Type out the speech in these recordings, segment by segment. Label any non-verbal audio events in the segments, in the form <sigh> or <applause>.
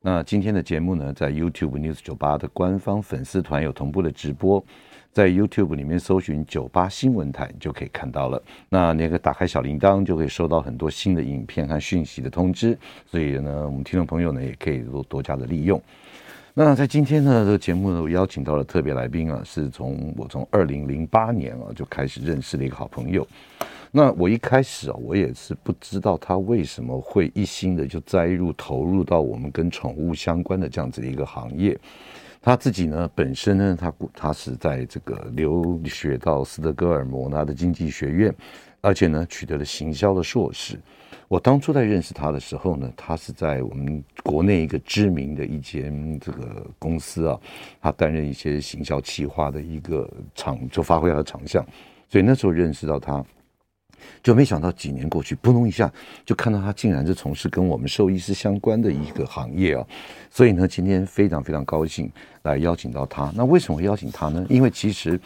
那今天的节目呢，在 YouTube News 九八的官方粉丝团有同步的直播，在 YouTube 里面搜寻“九八新闻台”就可以看到了。那那个打开小铃铛，就可以收到很多新的影片和讯息的通知。所以呢，我们听众朋友呢，也可以多多加的利用。那在今天呢，这个节目呢，我邀请到了特别来宾啊，是从我从二零零八年啊就开始认识的一个好朋友。那我一开始啊，我也是不知道他为什么会一心的就栽入投入到我们跟宠物相关的这样子的一个行业。他自己呢，本身呢，他他是在这个留学到斯德哥尔摩他的经济学院，而且呢，取得了行销的硕士。我当初在认识他的时候呢，他是在我们国内一个知名的一间这个公司啊，他担任一些行销企划的一个长，就发挥他的长项。所以那时候认识到他。就没想到几年过去，扑通一下就看到他竟然是从事跟我们兽医师相关的一个行业啊！所以呢，今天非常非常高兴来邀请到他。那为什么会邀请他呢？因为其实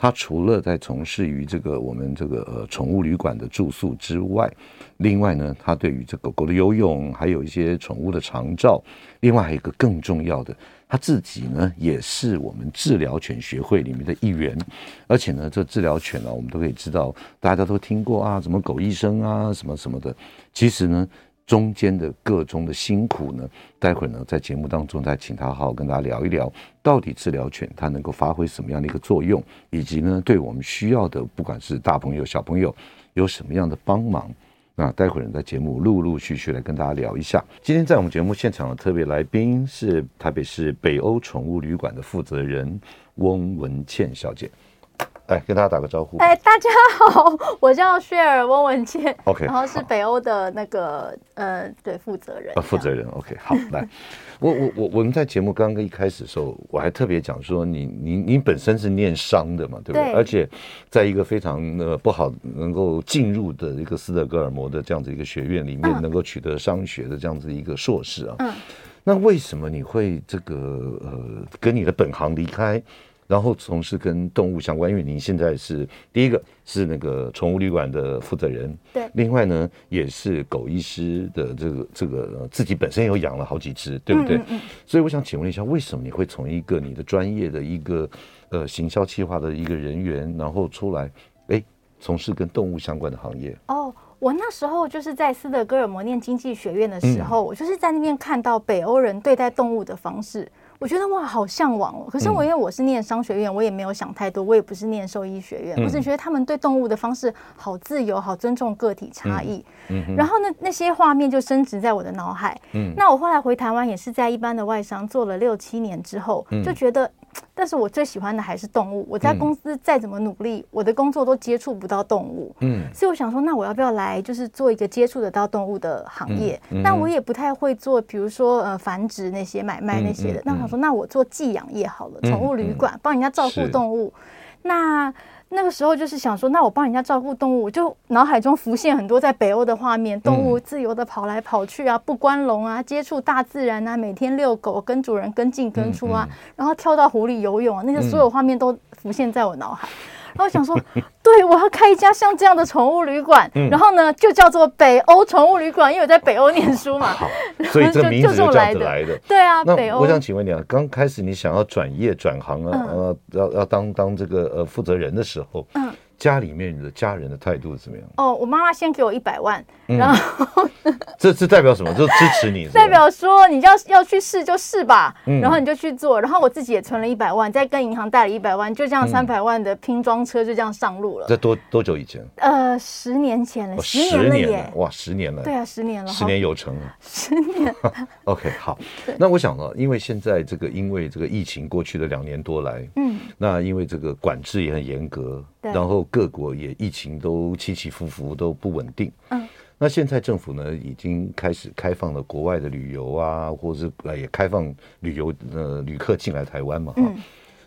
他除了在从事于这个我们这个呃宠物旅馆的住宿之外，另外呢，他对于这狗狗的游泳，还有一些宠物的长照，另外还有一个更重要的。他自己呢，也是我们治疗犬学会里面的一员，而且呢，这治疗犬呢，我们都可以知道，大家都听过啊，什么狗医生啊，什么什么的。其实呢，中间的各种的辛苦呢，待会儿呢，在节目当中再请他好好跟大家聊一聊，到底治疗犬它能够发挥什么样的一个作用，以及呢，对我们需要的，不管是大朋友小朋友，有什么样的帮忙。那待会儿在节目陆陆续续来跟大家聊一下。今天在我们节目现场的特别来宾是台北市北欧宠物旅馆的负责人翁文倩小姐。来跟大家打个招呼。哎，大家好，<laughs> 我叫雪儿翁文健。OK，然后是北欧的那个呃，对，负责人。啊，负责人。OK，好，来，<laughs> 我我我我们在节目刚刚一开始的时候，我还特别讲说你，你你你本身是念商的嘛，对不对？对。而且在一个非常呃不好能够进入的一个斯德哥尔摩的这样子一个学院里面，能够取得商学的这样子一个硕士啊。嗯。那为什么你会这个呃跟你的本行离开？然后从事跟动物相关，因为您现在是第一个是那个宠物旅馆的负责人，对。另外呢，也是狗医师的这个这个自己本身有养了好几只，对不对？嗯嗯。所以我想请问一下，为什么你会从一个你的专业的一个呃行销企划的一个人员，然后出来哎从事跟动物相关的行业？哦，我那时候就是在斯德哥尔摩念经济学院的时候，嗯，我就是在那边看到北欧人对待动物的方式。我觉得哇，好向往哦！可是我因为我是念商学院，我也没有想太多。我也不是念兽医学院，我只觉得他们对动物的方式好自由，好尊重个体差异。然后呢，那些画面就升值在我的脑海。那我后来回台湾也是在一般的外商做了六七年之后，就觉得。但是我最喜欢的还是动物。我在公司再怎么努力，我的工作都接触不到动物。嗯，所以我想说，那我要不要来，就是做一个接触得到动物的行业？但我也不太会做，比如说呃繁殖那些买卖那些的。那我想说，那我做寄养业好了，宠物旅馆，帮人家照顾动物。那那个时候就是想说，那我帮人家照顾动物，我就脑海中浮现很多在北欧的画面，动物自由的跑来跑去啊，不关笼啊，接触大自然啊，每天遛狗，跟主人跟进跟出啊，然后跳到湖里游泳啊，那些所有画面都浮现在我脑海。然后想说，对，我要开一家像这样的宠物旅馆，然后呢，就叫做北欧宠物旅馆，因为我在北欧念书嘛，所以 <laughs> 这名字就这样子来的。对啊，北欧。我想请问你啊，刚开始你想要转业转行啊，呃，要要当当这个呃负责人的时候，嗯。家里面的家人的态度是怎么样？哦，我妈妈先给我一百万，嗯、然后 <laughs> 这这代表什么？就支持你，代表说你要要去试就试吧，嗯、然后你就去做。然后我自己也存了一百万，再跟银行贷了一百万，就这样三百万的拼装车就这样上路了。这多多久以前？呃，十年前了，哦、十年了耶！哇，十年了。对啊，十年了，十年有成了。<laughs> 十年。<laughs> OK，好。那我想呢，因为现在这个因为这个疫情过去的两年多来，嗯，那因为这个管制也很严格。然后各国也疫情都起起伏伏都不稳定，嗯，那现在政府呢，已经开始开放了国外的旅游啊，或者是呃也开放旅游呃旅客进来台湾嘛，嗯，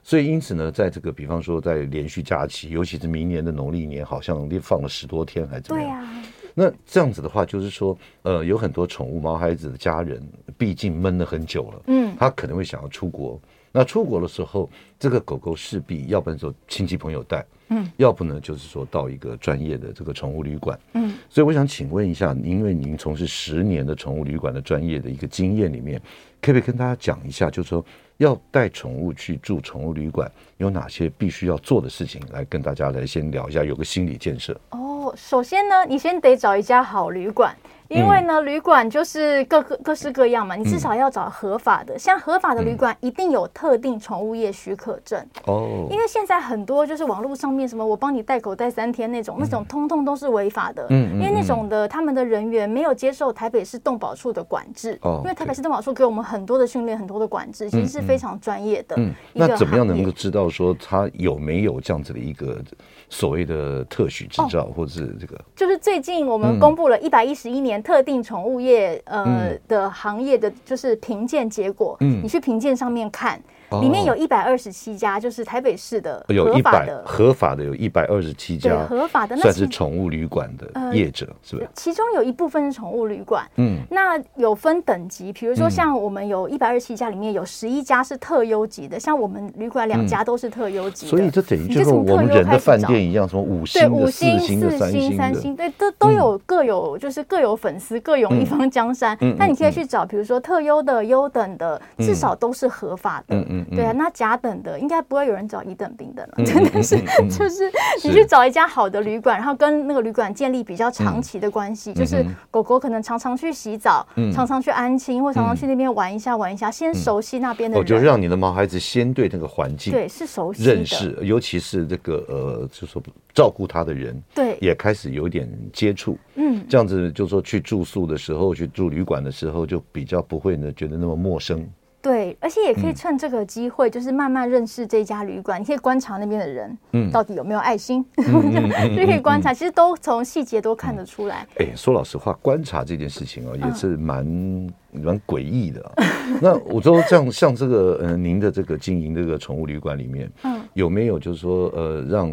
所以因此呢，在这个比方说在连续假期，尤其是明年的农历年，好像放了十多天还是怎么样？啊。那这样子的话，就是说，呃，有很多宠物毛孩子的家人，毕竟闷了很久了，嗯，他可能会想要出国。那出国的时候，这个狗狗势必要不然说亲戚朋友带，嗯，要不呢就是说到一个专业的这个宠物旅馆，嗯，所以我想请问一下，因为您从事十年的宠物旅馆的专业的一个经验里面，可不可以跟大家讲一下，就是说要带宠物去住宠物旅馆有哪些必须要做的事情，来跟大家来先聊一下，有个心理建设。哦，首先呢，你先得找一家好旅馆。因为呢，旅馆就是各个各式各样嘛，你至少要找合法的。像合法的旅馆，一定有特定宠物业许可证哦。因为现在很多就是网络上面什么我帮你带狗带三天那种，那种通通都是违法的。嗯，因为那种的他们的人员没有接受台北市动保处的管制。哦，因为台北市动保处给我们很多的训练，很多的管制，其实是非常专业的。嗯，那怎么样能够知道说他有没有这样子的一个所谓的特许执照，或者是这个？就是最近我们公布了一百一十一年特定宠物业呃、嗯、的行业的就是评鉴结果，嗯，你去评鉴上面看。里面有一百二十七家，就是台北市的合法的，合法的有一百二十七家，合法的那算是宠物旅馆的业者，是不是？其中有一部分是宠物旅馆，嗯，那有分等级，比如说像我们有一百二十七家，里面有十一家是特优级的，像我们旅馆两家都是特优级，所以这等于就是我们人的饭店一样，什么五星、五星、四星、三星、三星，对，都都有各有就是各有粉丝，各有一方江山。那你可以去找，比如说特优的、优等的，至少都是合法的，嗯嗯，对啊，那甲等的应该不会有人找乙等、丙等了，真的 <laughs> 是，就是你去找一家好的旅馆，然后跟那个旅馆建立比较长期的关系，就是狗狗可能常常去洗澡，常常去安亲，或常常去那边玩一下玩一下，先熟悉那边的人，我就让你的毛孩子先对那个环境对是熟悉认识，尤其是这个呃，就说照顾他的人，对，也开始有点接触，嗯，这样子就说去住宿的时候，去住旅馆的时候，就比较不会呢觉得那么陌生。对，而且也可以趁这个机会，就是慢慢认识这家旅馆。嗯、你可以观察那边的人，嗯，到底有没有爱心，<laughs> 就可以观察。其实都从细节都看得出来。哎、嗯，说老实话，观察这件事情哦，也是蛮。嗯蛮诡异的，<laughs> 那我说这样，像这个呃，您的这个经营这个宠物旅馆里面，嗯，有没有就是说呃，让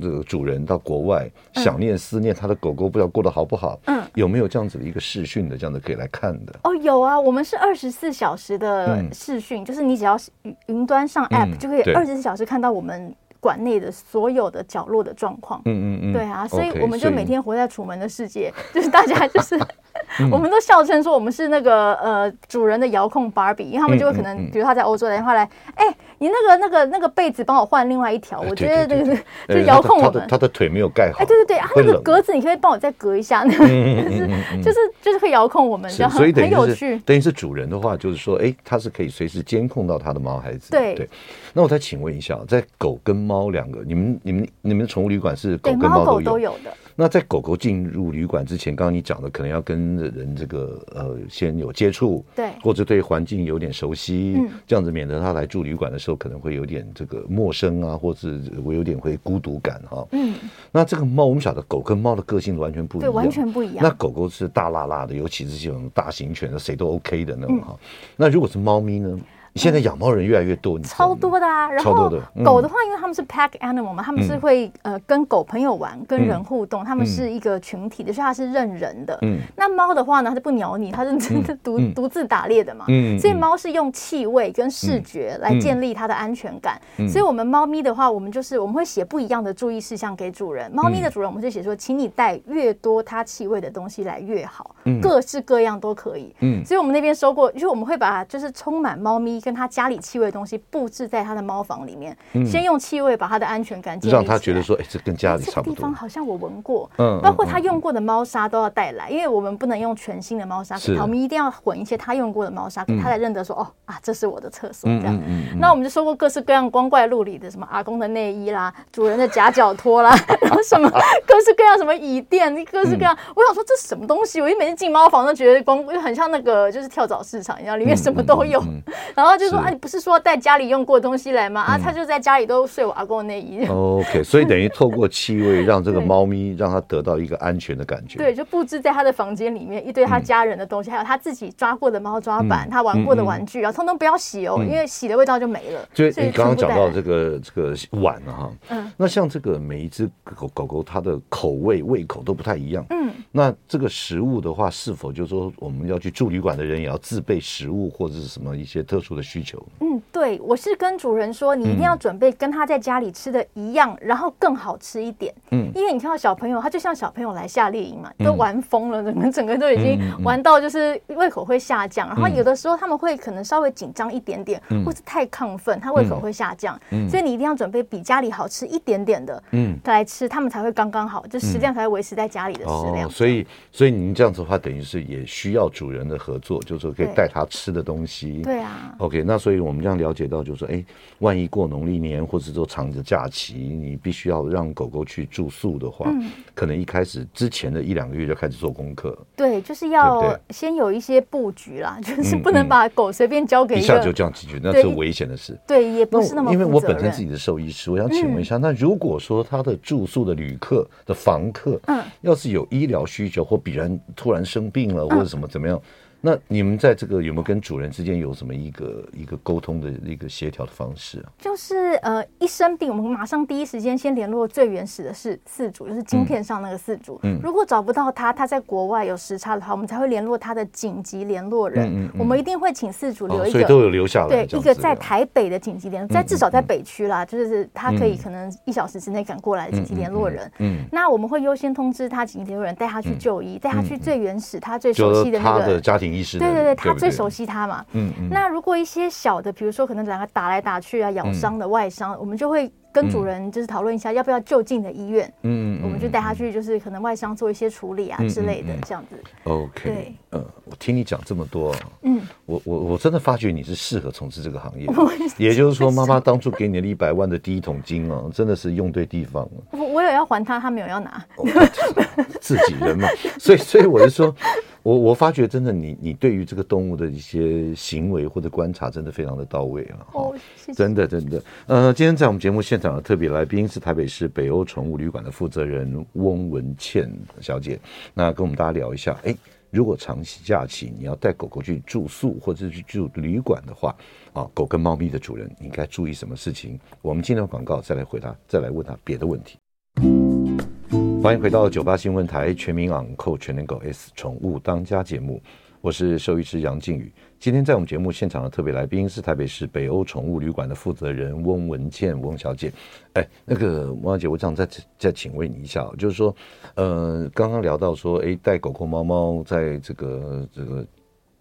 这个主人到国外想念思念他的狗狗，不知道过得好不好？嗯，有没有这样子的一个视讯的这样子可以来看的？哦，有啊，我们是二十四小时的视讯，就是你只要云云端上 app 就可以二十四小时看到我们馆内的所有的角落的状况。嗯嗯嗯，对啊，所以我们就每天活在楚门的世界，<laughs> 就是大家就是。<laughs> 我们都笑称说我们是那个呃主人的遥控芭比，因为他们就会可能，比如他在欧洲打电话来，哎，你那个那个那个被子帮我换另外一条，我觉得这个是就遥控我们。他的腿没有盖好。哎，对对对，啊那个格子你可以帮我再隔一下，<laughs> 那个就是就是就是会遥控我们，这样很很有趣。等于是主人的话，就是说，哎，他是可以随时监控到他的毛孩子。对对。那我再请问一下，在狗跟猫两个，你们你们你们的宠物旅馆是狗跟猫都有的。那在狗狗进入旅馆之前，刚刚你讲的可能要跟人这个呃先有接触，对，或者对环境有点熟悉，嗯，这样子免得它来住旅馆的时候可能会有点这个陌生啊，或是我有点会孤独感哈，嗯，那这个猫我们晓得狗跟猫的个性完全不一样，对，完全不一样。那狗狗是大辣辣的，尤其是这种大型犬，谁都 OK 的那种哈。那如果是猫咪呢？现在养猫人越来越多，你超多的啊！然后狗的话，因为他们是 pack animal 嘛，他们是会呃跟狗朋友玩，跟人互动，他们是一个群体的，所以它是认人的。嗯，那猫的话呢，它就不鸟你，它是真的独独自打猎的嘛。嗯，所以猫是用气味跟视觉来建立它的安全感。所以我们猫咪的话，我们就是我们会写不一样的注意事项给主人。猫咪的主人，我们就写说，请你带越多它气味的东西来越好，各式各样都可以。嗯，所以我们那边收过，就是我们会把就是充满猫咪。跟他家里气味的东西布置在他的猫房里面，先用气味把他的安全感建立，让他觉得说，哎，这跟家里差不多。这个地方好像我闻过，嗯，包括他用过的猫砂都要带来，因为我们不能用全新的猫砂给他，我们一定要混一些他用过的猫砂给他，才认得说，哦啊，这是我的厕所这样。那我们就说过各式各样光怪陆离的，什么阿公的内衣啦，主人的夹脚拖啦，然 <laughs> 后什么各式各样什么椅垫，各式各样。我想说这是什么东西？我一每次进猫房都觉得光就很像那个就是跳蚤市场一样，里面什么都有，然后。后就说啊，你不是说带家里用过的东西来吗？啊，他就在家里都睡我阿公的内衣。OK，<laughs> 所以等于透过气味让这个猫咪让它得到一个安全的感觉。对，就布置在他的房间里面一堆他家人的东西，还有他自己抓过的猫抓板，他玩过的玩具啊，通通不要洗哦，因为洗的味道就没了。所以你刚刚讲到这个这个碗啊，哈，嗯，那像这个每一只狗狗狗它的口味胃口都不太一样，嗯，那这个食物的话，是否就是说我们要去住旅馆的人也要自备食物或者是什么一些特殊的需求？嗯，对，我是跟主人说，你一定要准备跟他在家里吃的一样，然后更好吃一点，嗯，因为你看到小朋友，他就像小朋友来夏令营嘛，都玩疯了，整个整个都已经玩到就是胃口会下降，然后有的时候他们会可能稍微紧张一点点，或是太亢奋，他胃口会下降，所以你一定要准备比家里好吃一点点的，嗯，来吃，他们才会刚刚好，就食量才会维持在家里的食量。所以，所以您这样子的话，等于是也需要主人的合作，就是说可以带他吃的东西。对啊。OK，那所以我们这样了解到，就是说，哎，万一过农历年或者说长的假期，你必须要让狗狗去住宿的话，可能一开始之前的一两个月就开始做功课。对，就是要先有一些布局啦，<laughs> 就是不能把狗随便交给一下就这样进去，那是危险的事。对，也不是那么。因为我本身自己的兽医师，我想请问一下，那如果说他的住宿的旅客的房客，嗯，要是有医疗需求或必然突然生病了或者什么怎么样？那你们在这个有没有跟主人之间有什么一个一个沟通的一个协调的方式啊？就是呃，一生病，我们马上第一时间先联络最原始的是饲主，就是晶片上那个饲主。嗯，如果找不到他，他在国外有时差的话，我们才会联络他的紧急联络人。嗯，嗯，我们一定会请饲主留一个，所以都有留下来。对，一个在台北的紧急联络，在至少在北区啦，就是他可以可能一小时之内赶过来的紧急联络人。嗯，那我们会优先通知他紧急联络人，带他去就医，带他去最原始他最熟悉的那个家庭医师。对对对，他最熟悉他嘛。嗯嗯。那如果一些小的，比如说可能两个打来打去啊，咬伤的外伤，我们就会。跟主人就是讨论一下要不要就近的医院，嗯，我们就带他去，就是可能外伤做一些处理啊之类的，这样子。OK，对，嗯，我听你讲这么多，嗯，我我我真的发觉你是适合从事这个行业，<laughs> 也就是说，妈妈当初给你的一百万的第一桶金啊，真的是用对地方了。我我有要还他，他没有要拿，自己人嘛，<laughs> 所以所以我是说。我我发觉真的你，你你对于这个动物的一些行为或者观察，真的非常的到位啊！哦，谢谢。真的真的，呃，今天在我们节目现场的特别来宾是台北市北欧宠物旅馆的负责人翁文倩小姐，那跟我们大家聊一下，哎，如果长期假期你要带狗狗去住宿或者去住旅馆的话，啊，狗跟猫咪的主人应该注意什么事情？我们进段广告再来回答，再来问他别的问题。欢迎回到九八新闻台全民昂扣全能狗 S 宠物当家节目，我是兽医师杨靖宇。今天在我们节目现场的特别来宾是台北市北欧宠物旅馆的负责人翁文倩翁小姐。哎，那个翁小姐，我想再再请问你一下，就是说，呃，刚刚聊到说，哎，带狗狗猫猫在这个这个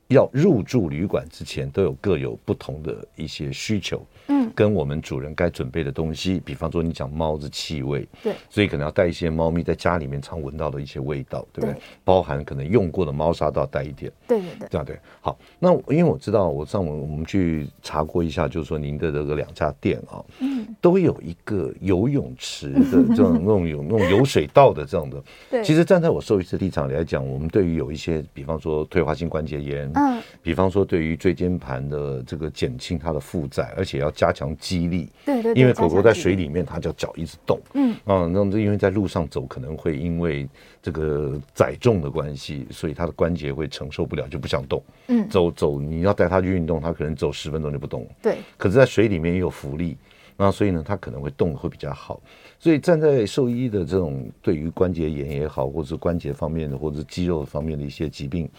要入住旅馆之前，都有各有不同的一些需求。嗯，跟我们主人该准备的东西，比方说你讲猫的气味，对，所以可能要带一些猫咪在家里面常闻到的一些味道，对不对？对，包含可能用过的猫砂都要带一点，对对对，这样对。好，那因为我知道，我上网我们去查过一下，就是说您的这个两家店啊，嗯，都有一个游泳池的 <laughs> 这种那种有那种游水道的这样的。对，其实站在我兽医师立场来讲，我们对于有一些，比方说退化性关节炎，嗯，比方说对于椎间盘的这个减轻它的负载，而且要。加强肌力，对对，因为狗狗在水里面，它叫脚一直动，嗯啊，那么因为在路上走，可能会因为这个载重的关系，所以它的关节会承受不了，就不想动，嗯，走走，你要带它去运动，它可能走十分钟就不动，对。可是，在水里面也有浮力，那所以呢，它可能会动会比较好。所以站在兽医的这种对于关节炎也好，或者是关节方面的，或者是肌肉方面的一些疾病，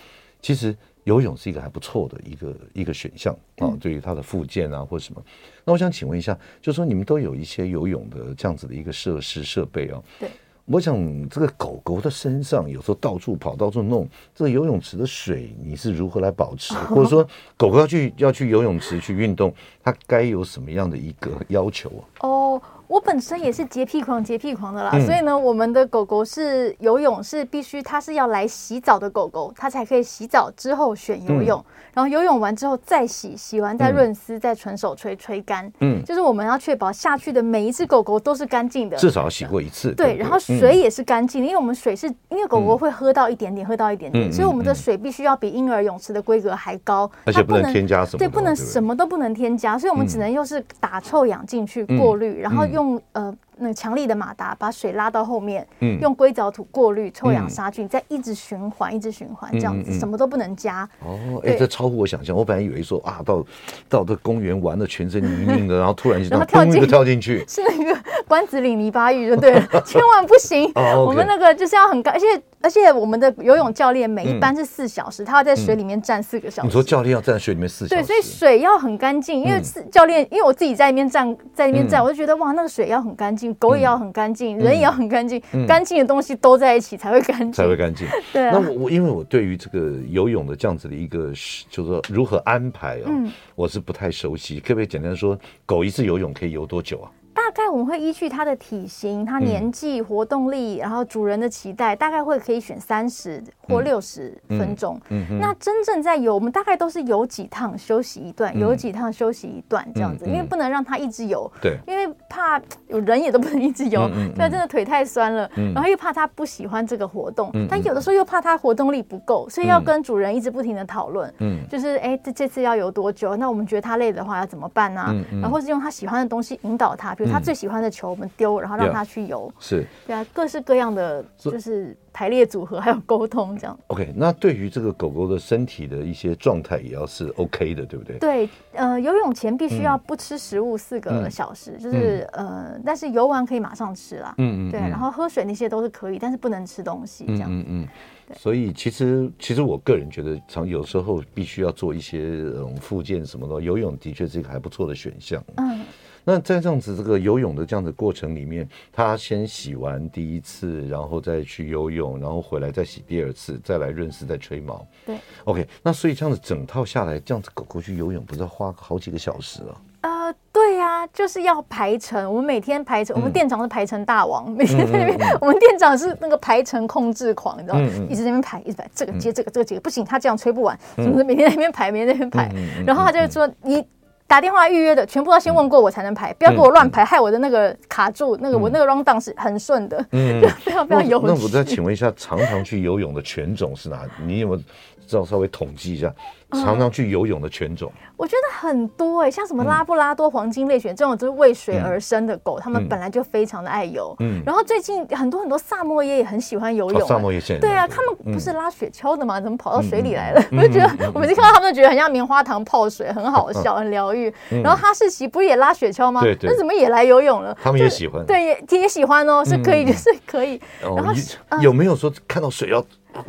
其实。游泳是一个还不错的一个一个选项啊，对于它的附件啊或什么。那我想请问一下，就是说你们都有一些游泳的这样子的一个设施设备啊？对，我想这个狗狗的身上有时候到处跑到处弄，这个游泳池的水你是如何来保持？<laughs> 或者说狗狗要去要去游泳池去运动，它该有什么样的一个要求啊？哦。我本身也是洁癖狂，洁癖狂的啦，嗯、所以呢，我们的狗狗是游泳是必须，它是要来洗澡的狗狗，它才可以洗澡之后选游泳，嗯、然后游泳完之后再洗，洗完再润丝，嗯、再纯手吹吹干。嗯，就是我们要确保下去的每一只狗狗都是干净的，至少要洗过一次。对，对对？然后水也是干净的，因为我们水是因为狗狗会喝到一点点，嗯、喝到一点点，所以我们的水必须要比婴儿泳池的规格还高，而且不能添加什么，对，不能什么都不能添加，所以我们只能又是打臭氧进去过滤，然后用呃。那个强力的马达把水拉到后面，嗯，用硅藻土过滤、臭氧杀菌，再一直循环，一直循环，这样子什么都不能加。哦，哎，这超乎我想象。我本来以为说啊，到到这公园玩的全身泥泞的，<laughs> 然后突然然后跳进跳进去，<laughs> 是那个关子岭泥巴浴就对了，<laughs> 千万不行。我们那个就是要很高，而且而且我们的游泳教练每一班是四小时，他要在水里面站四个小时。你说教练要站在水里面四小时？对，所以水要很干净，因为是教练，因为我自己在那边站，在那边站，我就觉得哇，那个水要很干净。狗也要很干净，人也要很干净，干净的东西都在一起才会干净，才会干净。<laughs> 对啊。那我我因为我对于这个游泳的这样子的一个，就是说如何安排啊，我是不太熟悉。可不可以简单说，狗一次游泳可以游多久啊？大概我们会依据它的体型、它年纪、活动力，然后主人的期待，大概会可以选三十或六十分钟。嗯，那真正在游，我们大概都是游几趟休息一段，游几趟休息一段这样子，因为不能让它一直游。对，因为怕有人也都不能一直游，对，真的腿太酸了。然后又怕它不喜欢这个活动，但有的时候又怕它活动力不够，所以要跟主人一直不停的讨论。嗯，就是哎，这这次要游多久？那我们觉得它累的话要怎么办呢？然后是用它喜欢的东西引导它，比如它。最喜欢的球，我们丢，然后让他去游。是，对啊，各式各样的就是排列组合，还有沟通这样。OK，那对于这个狗狗的身体的一些状态，也要是 OK 的，对不对？对，呃，游泳前必须要不吃食物四个小时，就是呃，但是游完可以马上吃啦。嗯嗯。对，然后喝水那些都是可以，但是不能吃东西这样。嗯嗯。所以其实其实我个人觉得，常有时候必须要做一些嗯附件什么的，游泳的确是一个还不错的选项。嗯。那在这样子这个游泳的这样的过程里面，他先洗完第一次，然后再去游泳，然后回来再洗第二次，再来润湿，再吹毛。对，OK。那所以这样子整套下来，这样子狗狗去游泳，不是要花好几个小时啊？呃，对呀、啊，就是要排程。我们每天排程，嗯、我们店长是排程大王，每天在那边，嗯嗯嗯、我们店长是那个排程控制狂，你知道一直在那边排，一直排，这个接这个，这个接不行，他这样吹不完，是不是？每天在那边排，每天在那边排，然后他就说你。打电话预约的全部要先问过我才能排，不要给我乱排，害我的那个卡住。那个我那个 round down 是很顺的，嗯，非常非常有趣。那我再请问一下，常常去游泳的犬种是哪？你有没有知道稍微统计一下？常常去游泳的犬种，我觉得很多哎，像什么拉布拉多黄金猎犬这种，就是为水而生的狗，它们本来就非常的爱游。嗯，然后最近很多很多萨摩耶也很喜欢游泳。萨摩耶现在对啊，他们不是拉雪橇的吗？怎么跑到水里来了？我就觉得我每次看到他们，觉得很像棉花糖泡水，很好笑，<laughs> 很疗愈。然后哈士奇不是也拉雪橇吗？对对。那怎么也来游泳了？他们也喜欢。对，也也喜欢哦，是可以，就是可以。然后有没有说看到水要？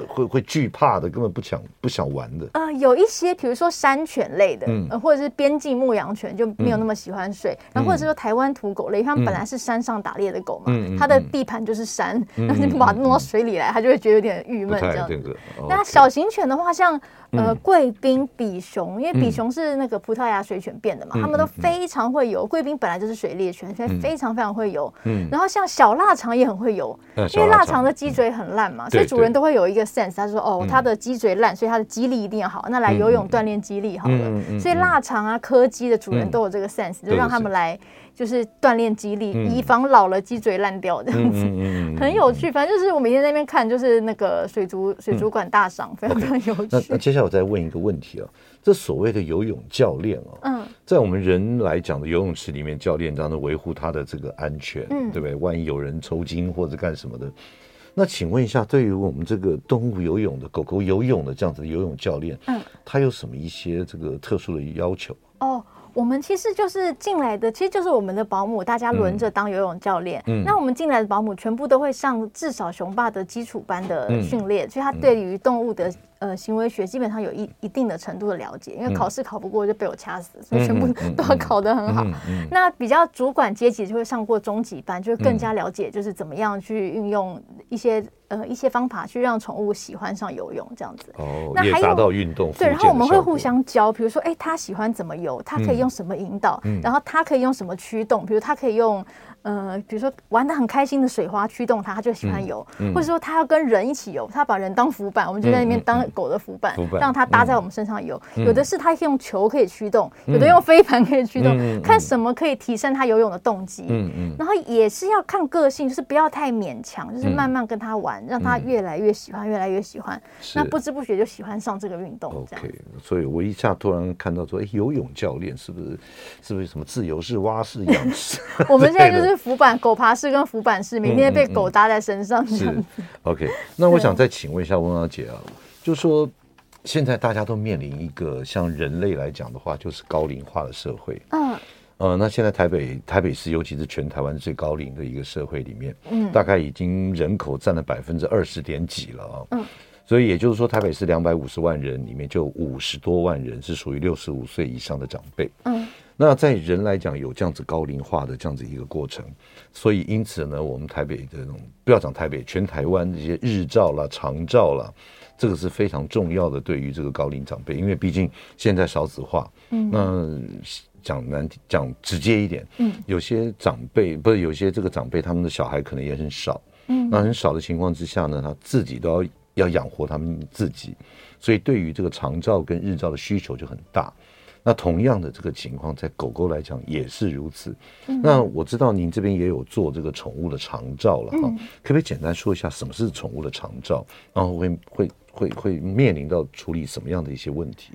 会会惧怕的，根本不想不想玩的。呃，有一些，比如说山犬类的，嗯，或者是边境牧羊犬，就没有那么喜欢水。然后或者是说台湾土狗类，它们本来是山上打猎的狗嘛，它的地盘就是山，然 <laughs> 后你把它弄到水里来，它就会觉得有点郁闷这样子。那小型犬的话，像呃贵宾、比熊，因为比熊是那个葡萄牙水犬变的嘛，它们都非常会游。贵宾本来就是水猎犬，所以非常非常会游。嗯，然后像小腊肠也很会游，因为腊肠的脊椎很烂嘛，所以主人都会有一个 sense，他说哦，他的脊椎烂，所以他的肌力一定要好，那来游泳锻炼肌力好了。所以腊肠啊、柯基的主人都有这个 sense，就让他们来就是锻炼肌力，以防老了脊椎烂掉这样子，很有趣。反正就是我每天在那边看，就是那个水族水族馆大赏，非常非常有趣。那那接下来我再问一个问题啊，这所谓的游泳教练啊，嗯，在我们人来讲的游泳池里面，教练这样的维护他的这个安全，嗯，对不对？万一有人抽筋或者干什么的。那请问一下，对于我们这个动物游泳的、狗狗游泳的这样子的游泳教练，嗯，他有什么一些这个特殊的要求？哦，我们其实就是进来的，其实就是我们的保姆，大家轮着当游泳教练。嗯，那我们进来的保姆全部都会上至少雄霸的基础班的训练，所以他对于动物的。呃，行为学基本上有一一定的程度的了解，因为考试考不过就被我掐死，所以全部都要考得很好。那比较主管阶级就会上过中级班，就会更加了解，就是怎么样去运用一些呃一些方法去让宠物喜欢上游泳这样子。哦，那还达到运动对，然后我们会互相教，比如说，哎，他喜欢怎么游，他可以用什么引导，嗯、然后他可以用什么驱动，比如他可以用。呃，比如说玩的很开心的水花驱动它，它就喜欢游；嗯嗯、或者说它要跟人一起游，它把人当浮板，我们就在那边当狗的浮板，让它搭在我们身上游。嗯、有的是它用球可以驱动，嗯、有的用飞盘可以驱动，嗯、看什么可以提升它游泳的动机。嗯嗯、然后也是要看个性，就是不要太勉强，就是慢慢跟它玩，嗯、让它越来越喜欢，越来越喜欢。是那不知不觉就喜欢上这个运动。OK，所以我一下突然看到说，哎，游泳教练是不是是不是什么自由式、蛙式、仰式？<laughs> 我们现在就是浮板狗爬。式跟浮板式，明天被狗搭在身上这样子。嗯嗯嗯、OK，那我想再请问一下温小姐啊，就说现在大家都面临一个像人类来讲的话，就是高龄化的社会。嗯，呃，那现在台北台北市，尤其是全台湾最高龄的一个社会里面，嗯，大概已经人口占了百分之二十点几了啊。嗯，所以也就是说，台北市两百五十万人里面，就五十多万人是属于六十五岁以上的长辈。嗯。那在人来讲，有这样子高龄化的这样子一个过程，所以因此呢，我们台北的这种不要讲台北，全台湾这些日照啦、长照啦，这个是非常重要的，对于这个高龄长辈，因为毕竟现在少子化，嗯，那讲难讲直接一点，嗯，有些长辈不是有些这个长辈，他们的小孩可能也很少，嗯，那很少的情况之下呢，他自己都要要养活他们自己，所以对于这个长照跟日照的需求就很大。那同样的这个情况，在狗狗来讲也是如此。嗯、那我知道您这边也有做这个宠物的长照了哈，嗯、可不可以简单说一下什么是宠物的长照？然后会会会会面临到处理什么样的一些问题？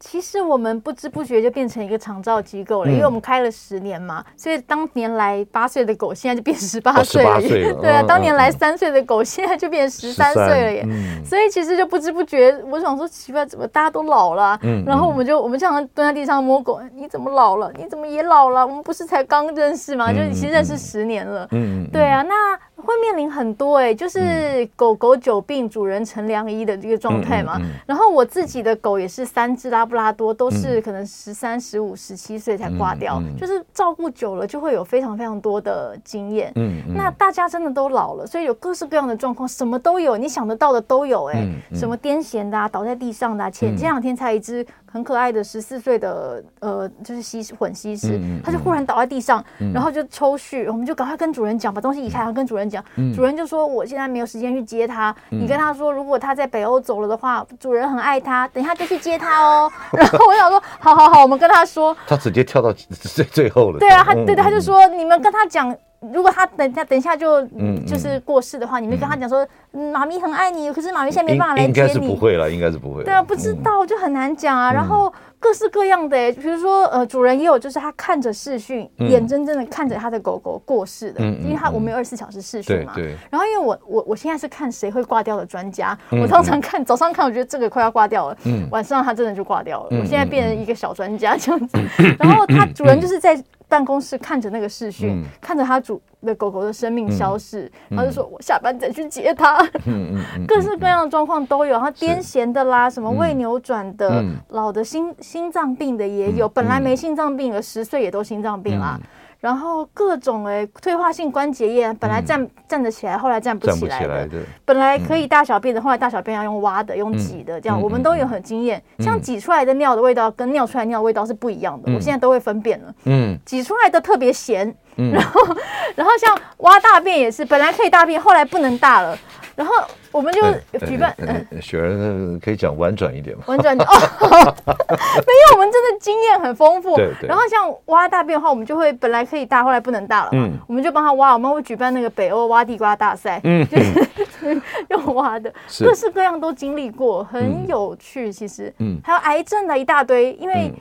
其实我们不知不觉就变成一个长照机构了，因为我们开了十年嘛，所以当年来八岁的狗现在就变十八岁了。<laughs> 对啊，当年来三岁的狗现在就变十三岁了耶。所以其实就不知不觉，我想说奇怪，怎么大家都老了？然后我们就我们经常蹲在地上摸狗，你怎么老了？你怎么也老了？我们不是才刚认识吗？就其实认识十年了。嗯，对啊，那会面临很多哎，就是狗狗久病，主人乘凉衣的这个状态嘛。然后我自己的狗也是三只啦。布拉多都是可能十三、十五、十七岁才挂掉，就是照顾久了就会有非常非常多的经验。那大家真的都老了，所以有各式各样的状况，什么都有，你想得到的都有、欸。哎、什么癫痫的、啊，倒在地上的、啊，前前两天才一只。很可爱的十四岁的呃，就是西施混西施，他就忽然倒在地上，然后就抽搐，我们就赶快跟主人讲，把东西移开，然后跟主人讲，主人就说我现在没有时间去接他，你跟他说，如果他在北欧走了的话，主人很爱他，等一下就去接他哦。<laughs> 然后我想说，好好好，我们跟他说，他直接跳到最 <laughs> 最后了。对啊，他对对，他就说你们跟他讲。如果他等下等一下就嗯就是过世的话，你们跟他讲说，妈咪很爱你，可是妈咪现在没办法来接你。应该是不会了，应该是不会。对啊，不知道就很难讲啊。然后各式各样的，比如说呃，主人也有，就是他看着视讯，眼睁睁的看着他的狗狗过世的，因为他我们有二十四小时视讯嘛。对。然后因为我我我现在是看谁会挂掉的专家，我通常看早上看，我觉得这个快要挂掉了，晚上他真的就挂掉了。我现在变成一个小专家这样子。<laughs> 然后他 <laughs> 主人就是在。办公室看着那个视讯，嗯、看着他主的狗狗的生命消逝，嗯、他就说：“我下班再去接它。嗯” <laughs> 各式各样的状况都有，然后癫痫的啦，什么胃扭转的，嗯、老的心心脏病的也有，嗯、本来没心脏病的，十岁也都心脏病啦。嗯然后各种哎，退化性关节炎，本来站站得起来，后来站不起来的。本来可以大小便的，后来大小便要用挖的，用挤的，这样我们都有很经验。像挤出来的尿的味道跟尿出来尿的味道是不一样的，我现在都会分辨了。嗯，挤出来的特别咸，然后然后像挖大便也是，本来可以大便，后来不能大了。然后我们就举办，雪儿可以讲婉转一点吗？婉转哦，<laughs> 没有，我们真的经验很丰富。对对。然后像挖大便的话，我们就会本来可以大，后来不能大了，嗯，我们就帮他挖。我们会举办那个北欧挖地瓜大赛，嗯，<laughs> 就是用挖的，各式各样都经历过，很有趣。其实，嗯，还有癌症的一大堆，因为。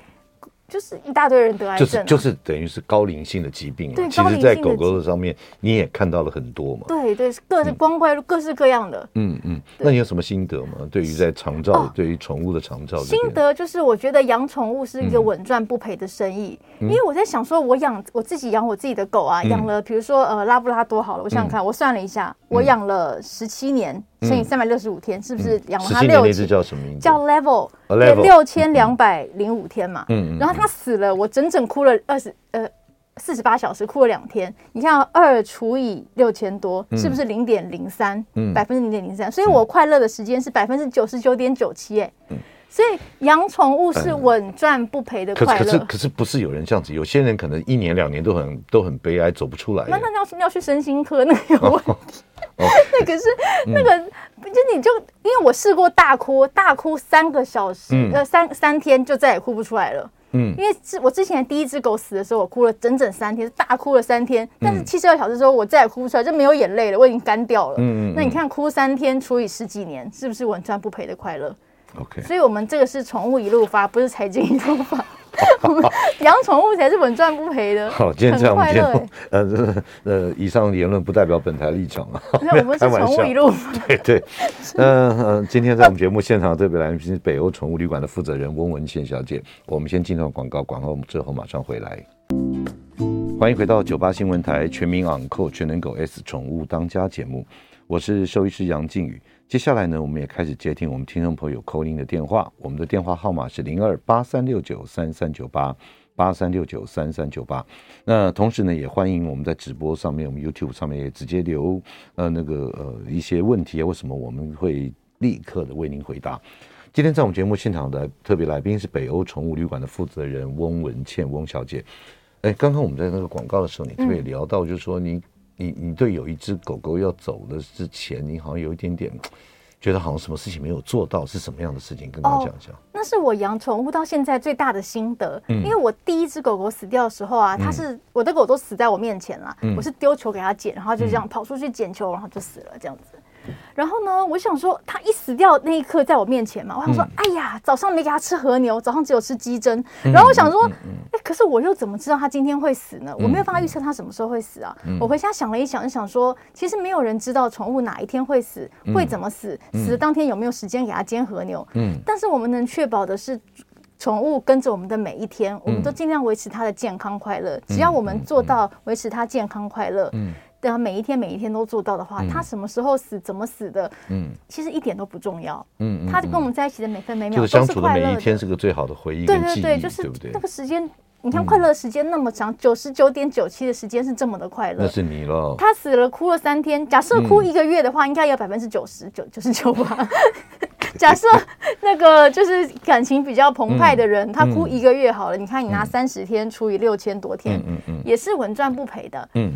就是一大堆人得癌症，就是就是等于是高龄性的疾病。对，其实，在狗狗的上面你也看到了很多嘛。对对，各式光怪各式各样的。嗯嗯，那你有什么心得吗？对于在长照，对于宠物的长照，心得就是我觉得养宠物是一个稳赚不赔的生意。因为我在想说，我养我自己养我自己的狗啊，养了比如说呃拉布拉多好了，我想想看，我算了一下，我养了十七年。乘以三百六十五天，是不是养了它六只？叫什么名字？叫 Level，对，六千两百零五天嘛。嗯，然后它死了，我整整哭了二十呃四十八小时哭了两天，你看二除以六千多，是不是零点零三？嗯，百分之零点零三，所以我快乐的时间是百分之九十九点九七，哎，嗯，所以养宠物是稳赚不赔的快乐。可是可是不是有人这样子？有些人可能一年两年都很都很悲哀，走不出来。那那要是要去身心科，那个有问题。<laughs> <laughs> 那可是那个，就你就因为我试过大哭，大哭三个小时，呃，三三天就再也哭不出来了。嗯，因为是我之前第一只狗死的时候，我哭了整整三天，大哭了三天。但是七十二小时之后，我再也哭不出来，就没有眼泪了，我已经干掉了。嗯，那你看，哭三天除以十几年，是不是稳赚不赔的快乐？OK，所以我们这个是宠物一路发，不是财经一路发。养宠物才是稳赚不赔的。好，<laughs> 今天这样我们节目，<laughs> 呃，呃，以上言论不代表本台立场啊。那我们是 <laughs> 宠物一路发。对对，嗯、呃、嗯，今天在我们节目现场特别来宾是北欧宠物旅馆的负责人翁文倩小姐。我们先进段广告，广告之后马上回来。欢迎回到九八新闻台全民昂扣全能狗 S 宠物当家节目，我是兽医师杨靖宇。接下来呢，我们也开始接听我们听众朋友 call in 的电话。我们的电话号码是零二八三六九三三九八八三六九三三九八。那同时呢，也欢迎我们在直播上面，我们 YouTube 上面也直接留呃那个呃一些问题啊，为什么我们会立刻的为您回答。今天在我们节目现场的特别来宾是北欧宠物旅馆的负责人翁文倩翁小姐。哎，刚刚我们在那个广告的时候，你特别聊到，就是说你。你你对有一只狗狗要走的之前，你好像有一点点觉得好像什么事情没有做到，是什么样的事情？跟大家讲一下。哦，那是我养宠物到现在最大的心得。嗯，因为我第一只狗狗死掉的时候啊，它是我的狗都死在我面前了，嗯，我是丢球给它捡，然后就这样跑出去捡球，然后就死了这样子。然后呢，我想说，他一死掉那一刻在我面前嘛，我想说，嗯、哎呀，早上没给他吃和牛，早上只有吃鸡胗。嗯、然后我想说，哎、嗯欸，可是我又怎么知道他今天会死呢？嗯、我没有办法预测他什么时候会死啊。嗯、我回家想了一想，就想说，其实没有人知道宠物哪一天会死，嗯、会怎么死，嗯、死的当天有没有时间给他煎和牛。嗯。但是我们能确保的是，宠物跟着我们的每一天，我们都尽量维持它的健康快乐。嗯、只要我们做到维持它健康快乐，嗯。对啊，每一天每一天都做到的话，他什么时候死，怎么死的，嗯，其实一点都不重要。嗯，他跟我们在一起的每分每秒都是快乐。就是相处的每一天是个最好的回忆。对对对，就是那个时间，你看快乐的时间那么长，九十九点九七的时间是这么的快乐。那是你了。他死了，哭了三天。假设哭一个月的话，应该有百分之九十九九十九吧。<laughs> 假设那个就是感情比较澎湃的人，他哭一个月好了。你看，你拿三十天除以六千多天，嗯嗯，也是稳赚不赔的。嗯。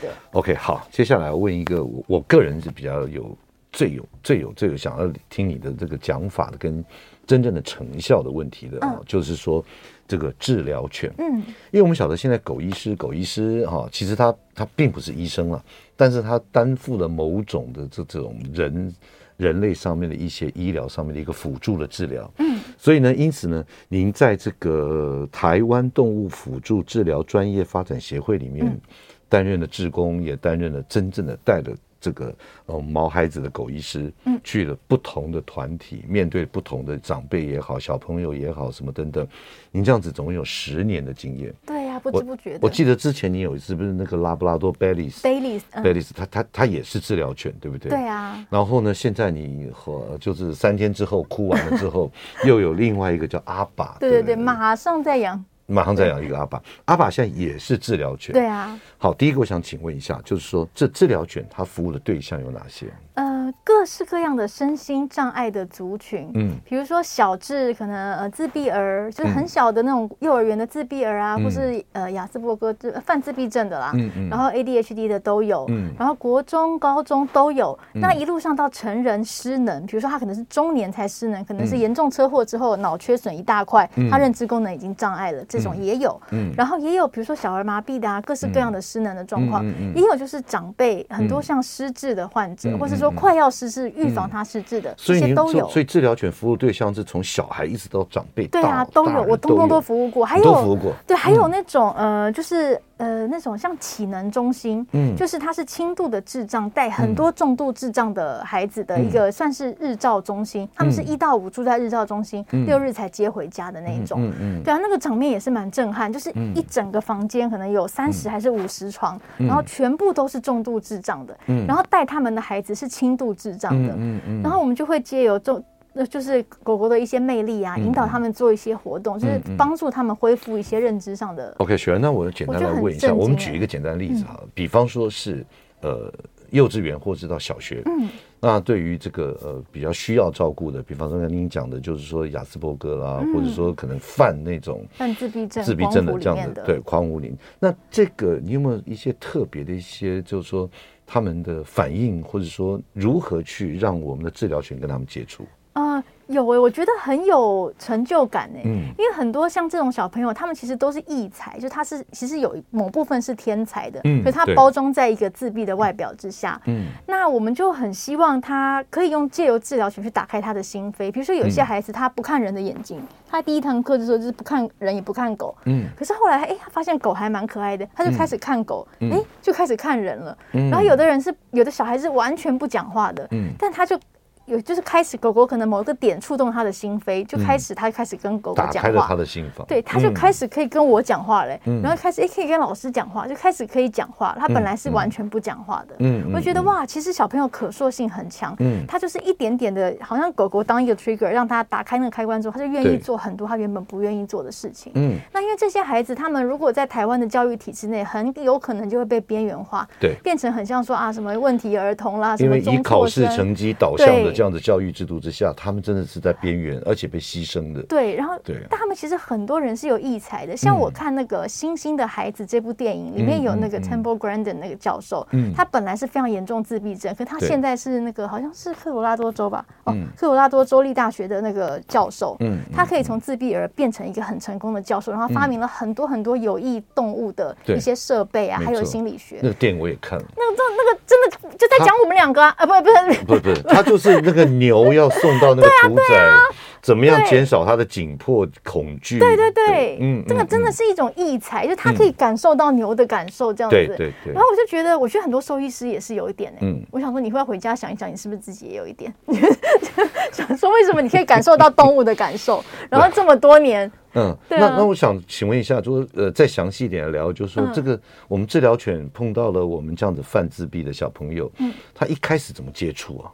对，OK，好，接下来我问一个我我个人是比较有最有最有最有想要听你的这个讲法的跟真正的成效的问题的啊，嗯、就是说这个治疗犬，嗯，因为我们晓得现在狗医师狗医师哈，其实他他并不是医生了，但是他担负了某种的这这种人人类上面的一些医疗上面的一个辅助的治疗，嗯，所以呢，因此呢，您在这个台湾动物辅助治疗专业发展协会里面。嗯担任了志工，也担任了真正的带着这个呃毛孩子的狗医师，嗯，去了不同的团体，面对不同的长辈也好，小朋友也好，什么等等。您这样子总共有十年的经验，对呀、啊，不知不觉的我。我记得之前你有一次不是那个拉布拉多贝利斯，贝利斯，贝利斯，他他他也是治疗犬，对不对？对啊。然后呢，现在你和就是三天之后哭完了之后，<laughs> 又有另外一个叫阿爸，对对对，对马上再养。马上再养一个阿爸，阿爸现在也是治疗犬。对啊。好，第一个我想请问一下，就是说这治疗犬它服务的对象有哪些？呃，各式各样的身心障碍的族群，嗯，比如说小智可能呃自闭儿，就是很小的那种幼儿园的自闭儿啊，嗯、或是呃亚斯伯格这泛自闭症的啦，嗯。嗯，然后 ADHD 的都有，嗯，然后国中、高中都有，嗯、那一路上到成人失能，比如说他可能是中年才失能，可能是严重车祸之后脑缺损一大块，嗯、他认知功能已经障碍了。这种也有，嗯，然后也有，比如说小儿麻痹的啊，各式各样的失能的状况，也有就是长辈很多像失智的患者，或是说快要失智，预防他失智的，这些都有。所以治疗犬服务对象是从小孩一直到长辈，对啊，都有，我通通都服务过，还有服务过，对，还有那种呃，就是。呃，那种像启能中心，嗯，就是它是轻度的智障带很多重度智障的孩子的一个算是日照中心，嗯、他们是一到五住在日照中心，嗯、六日才接回家的那种，嗯嗯，嗯对啊，那个场面也是蛮震撼，就是一整个房间可能有三十还是五十床，嗯、然后全部都是重度智障的，嗯，然后带他们的孩子是轻度智障的，嗯嗯，嗯。嗯然后我们就会接由这。那就是狗狗的一些魅力啊，引导他们做一些活动，就是帮助他们恢复一些认知上的。OK，雪儿，那我简单来问一下，我们举一个简单的例子哈，比方说是呃幼稚园或者到小学，嗯，那对于这个呃比较需要照顾的，比方说刚您讲的，就是说雅斯伯格啦，或者说可能犯那种犯自闭症、自闭症的这样的对狂无灵，那这个你有没有一些特别的一些，就是说他们的反应，或者说如何去让我们的治疗犬跟他们接触？啊、uh,，有诶、欸，我觉得很有成就感诶、欸，嗯，因为很多像这种小朋友，他们其实都是异才，就他是其实有某部分是天才的，嗯，可是他包装在一个自闭的外表之下，嗯，那我们就很希望他可以用借由治疗犬去打开他的心扉，比如说有些孩子他不看人的眼睛，嗯、他第一堂课的时候就是不看人也不看狗，嗯，可是后来哎，他发现狗还蛮可爱的，他就开始看狗，哎、嗯，就开始看人了，嗯，然后有的人是有的小孩是完全不讲话的，嗯，但他就。有就是开始，狗狗可能某一个点触动他的心扉，就开始他就开始跟狗狗讲话，打开了他的心房，对，他就开始可以跟我讲话嘞，然后开始也可以跟老师讲话，就开始可以讲话。他本来是完全不讲话的，嗯，我觉得哇，其实小朋友可塑性很强，嗯，他就是一点点的，好像狗狗当一个 trigger，让他打开那个开关之后，他就愿意做很多他原本不愿意做的事情，嗯，那因为这些孩子，他们如果在台湾的教育体制内，很有可能就会被边缘化，对，变成很像说啊什么问题儿童啦，因为以考试成绩导向的这样的教育制度之下，他们真的是在边缘，而且被牺牲的。对，然后对，但他们其实很多人是有异才的。像我看那个《星星的孩子》这部电影，里面有那个 Temple Grandin 那个教授，嗯，他本来是非常严重自闭症，可他现在是那个好像是科罗拉多州吧，哦，科罗拉多州立大学的那个教授，嗯，他可以从自闭儿变成一个很成功的教授，然后发明了很多很多有益动物的一些设备啊，还有心理学。那个电影我也看了，那个那个真的就在讲我们两个啊，啊，不不是。不不是，他就是那个牛要。送到那个屠宰，啊啊，怎么样减少它的紧迫恐惧？对对对，嗯，这个真的是一种异才，嗯，就他可以感受到牛的感受，这样子。对对对。然后我就觉得，我觉得很多兽医师也是有一点哎，嗯，我想说，你会要回家想一想，你是不是自己也有一点？<laughs> 想说为什么你可以感受到动物的感受，<laughs> 然后这么多年，嗯，啊，那那我想请问一下，就是呃，再详细一点聊，就是说这个我们治疗犬碰到了我们这样子犯自闭的小朋友，嗯，他一开始怎么接触啊？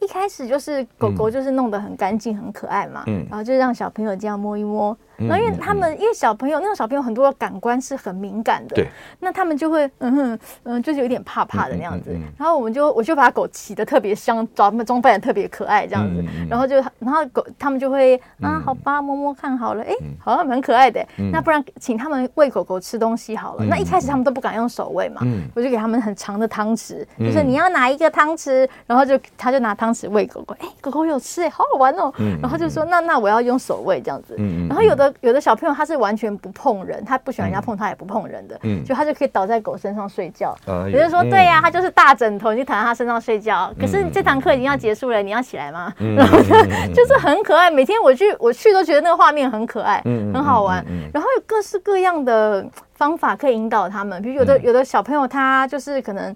一开始就是狗狗，就是弄得很干净、很可爱嘛，嗯，然后就让小朋友这样摸一摸。那因为他们，因为小朋友那种小朋友很多感官是很敏感的，对，那他们就会嗯哼嗯，就是有点怕怕的那样子。然后我们就我就把狗骑得特别香，装装扮的特别可爱这样子。然后就然后狗他们就会啊，好吧，摸摸看好了，哎，好像蛮可爱的。那不然请他们喂狗狗吃东西好了。那一开始他们都不敢用手喂嘛，我就给他们很长的汤匙，就是你要拿一个汤匙，然后就他就拿汤匙喂狗狗，哎，狗狗有吃哎，好好玩哦。然后就说那那我要用手喂这样子。然后有的。有的小朋友他是完全不碰人，他不喜欢人家碰他，也不碰人的，嗯，就他就可以倒在狗身上睡觉。有人说对呀，他就是大枕头，你就躺在他身上睡觉。可是这堂课已经要结束了，你要起来吗？然后 <laughs> 就是很可爱，每天我去我去都觉得那个画面很可爱，很好玩。然后有各式各样的方法可以引导他们，比如有的有的小朋友他就是可能。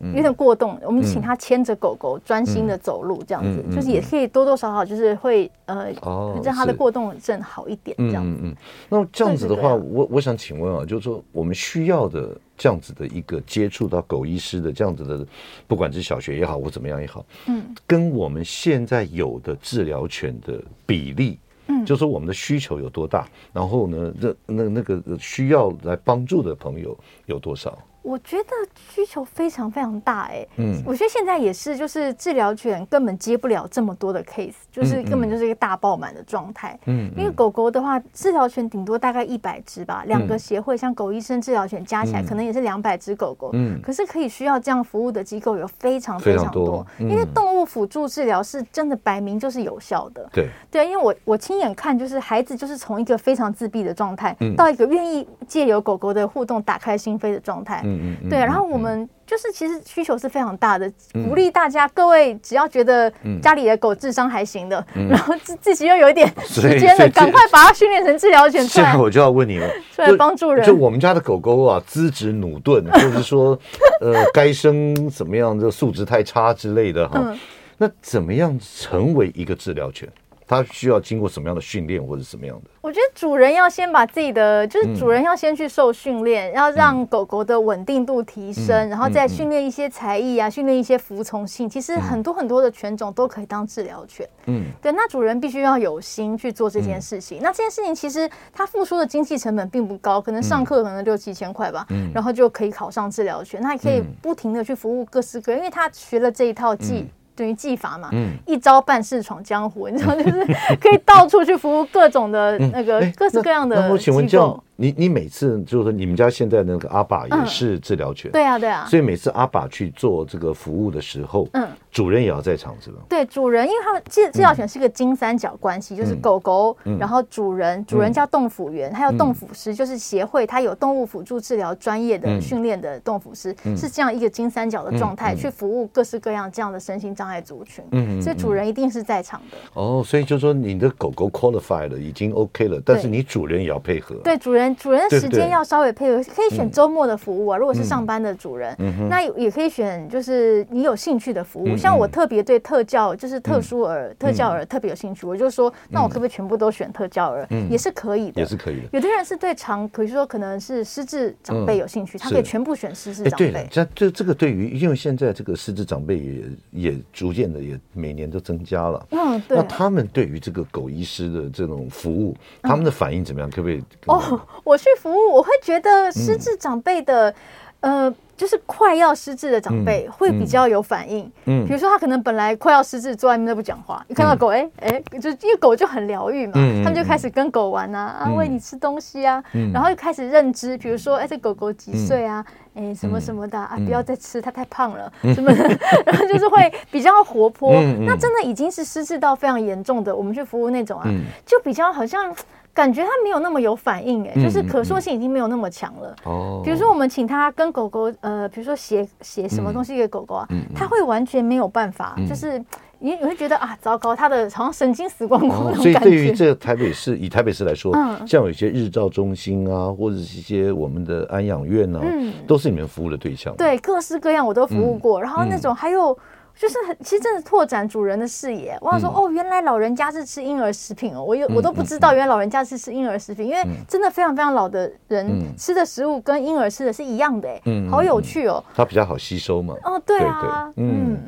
有点过动，我们请他牵着狗狗专心的走路，这样子、嗯、就是也可以多多少少就是会呃、哦、让他的过动症好一点，这样子。嗯嗯。那这样子的话，我我想请问啊，就是说我们需要的这样子的一个接触到狗医师的这样子的，不管是小学也好或怎么样也好，嗯，跟我们现在有的治疗犬的比例，嗯，就是说我们的需求有多大，然后呢，这那那个需要来帮助的朋友有多少？我觉得需求非常非常大哎，嗯，我觉得现在也是，就是治疗犬根本接不了这么多的 case，就是根本就是一个大爆满的状态，嗯，因为狗狗的话，治疗犬顶多大概一百只吧，两个协会像狗医生治疗犬加起来可能也是两百只狗狗，嗯，可是可以需要这样服务的机构有非常非常多，因为动物辅助治疗是真的摆明就是有效的，对。对，因为我我亲眼看，就是孩子就是从一个非常自闭的状态，到一个愿意借由狗狗的互动打开心扉的状态。嗯嗯，对，然后我们就是其实需求是非常大的，鼓励大家各位只要觉得家里的狗智商还行的，<laughs> 然后自自己又有一点 <laughs> 时间的，赶快把它训练成治疗犬。现在我就要问你了，<laughs> 出来帮助人。就我们家的狗狗啊，资质努钝，就是说呃该生怎么样，这素质太差之类的哈，那怎么样成为一个治疗犬？它需要经过什么样的训练或者什么样的？我觉得主人要先把自己的，就是主人要先去受训练，嗯、要让狗狗的稳定度提升，嗯、然后再训练一些才艺啊，训练一些服从性。其实很多很多的犬种都可以当治疗犬。嗯，对，那主人必须要有心去做这件事情。嗯、那这件事情其实它付出的经济成本并不高，可能上课可能六七千块吧，嗯、然后就可以考上治疗犬。那也可以不停的去服务各式各，因为他学了这一套技。嗯等于技法嘛，嗯，一招半式闯江湖，你知道，就是可以到处去服务各种的那个各式各样的机构。你你每次就是说你们家现在那个阿爸也是治疗犬，对啊对啊，所以每次阿爸去做这个服务的时候，嗯，主人也要在场是吧？对，主人，因为他们治治疗犬是一个金三角关系，就是狗狗，然后主人，主人叫动辅员，还有动辅师，就是协会，它有动物辅助治疗专业的训练的动辅师，是这样一个金三角的状态去服务各式各样这样的身心障碍族群，嗯，所以主人一定是在场的。哦，所以就是说你的狗狗 qualified 了，已经 OK 了，但是你主人也要配合，对，主人。主人的时间要稍微配合，可以选周末的服务啊。如果是上班的主人，那也可以选就是你有兴趣的服务。像我特别对特教，就是特殊儿、特教儿特别有兴趣，我就说，那我可不可以全部都选特教儿？也是可以的，也是可以的。有的人是对长，比如说可能是失智长辈有兴趣，他可以全部选失智长辈。对，这这这个对于，因为现在这个失智长辈也也逐渐的也每年都增加了。嗯，对。那他们对于这个狗医师的这种服务，他们的反应怎么样？可不可以？哦。我去服务，我会觉得失智长辈的，嗯、呃，就是快要失智的长辈会比较有反应。嗯，嗯，比如说他可能本来快要失智，坐在那边都不讲话，一看到狗，哎哎、嗯，就因为狗就很疗愈嘛，嗯、他们就开始跟狗玩啊，啊，喂你吃东西啊，嗯、然后又开始认知，比如说，哎，这狗狗几岁啊？哎，什么什么的啊，不要再吃，它太胖了，什么的，<laughs> 然后就是会比较活泼。那真的已经是失智到非常严重的，我们去服务那种啊，就比较好像。感觉它没有那么有反应，哎，就是可塑性已经没有那么强了。哦，比如说我们请它跟狗狗，呃，比如说写写什么东西给狗狗啊，他会完全没有办法，就是你你会觉得啊，糟糕，他的好像神经死光光那种感觉。所以对于这个台北市，以台北市来说，像有一些日照中心啊，或者是一些我们的安养院啊，都是你们服务的对象。对，各式各样我都服务过，然后那种还有。就是很，其实真的拓展主人的视野。我想说，哦，原来老人家是吃婴儿食品哦，我有我都不知道，原来老人家是吃婴儿食品，因为真的非常非常老的人吃的食物跟婴儿吃的是一样的，哎，好有趣哦。它比较好吸收嘛。哦，对啊，嗯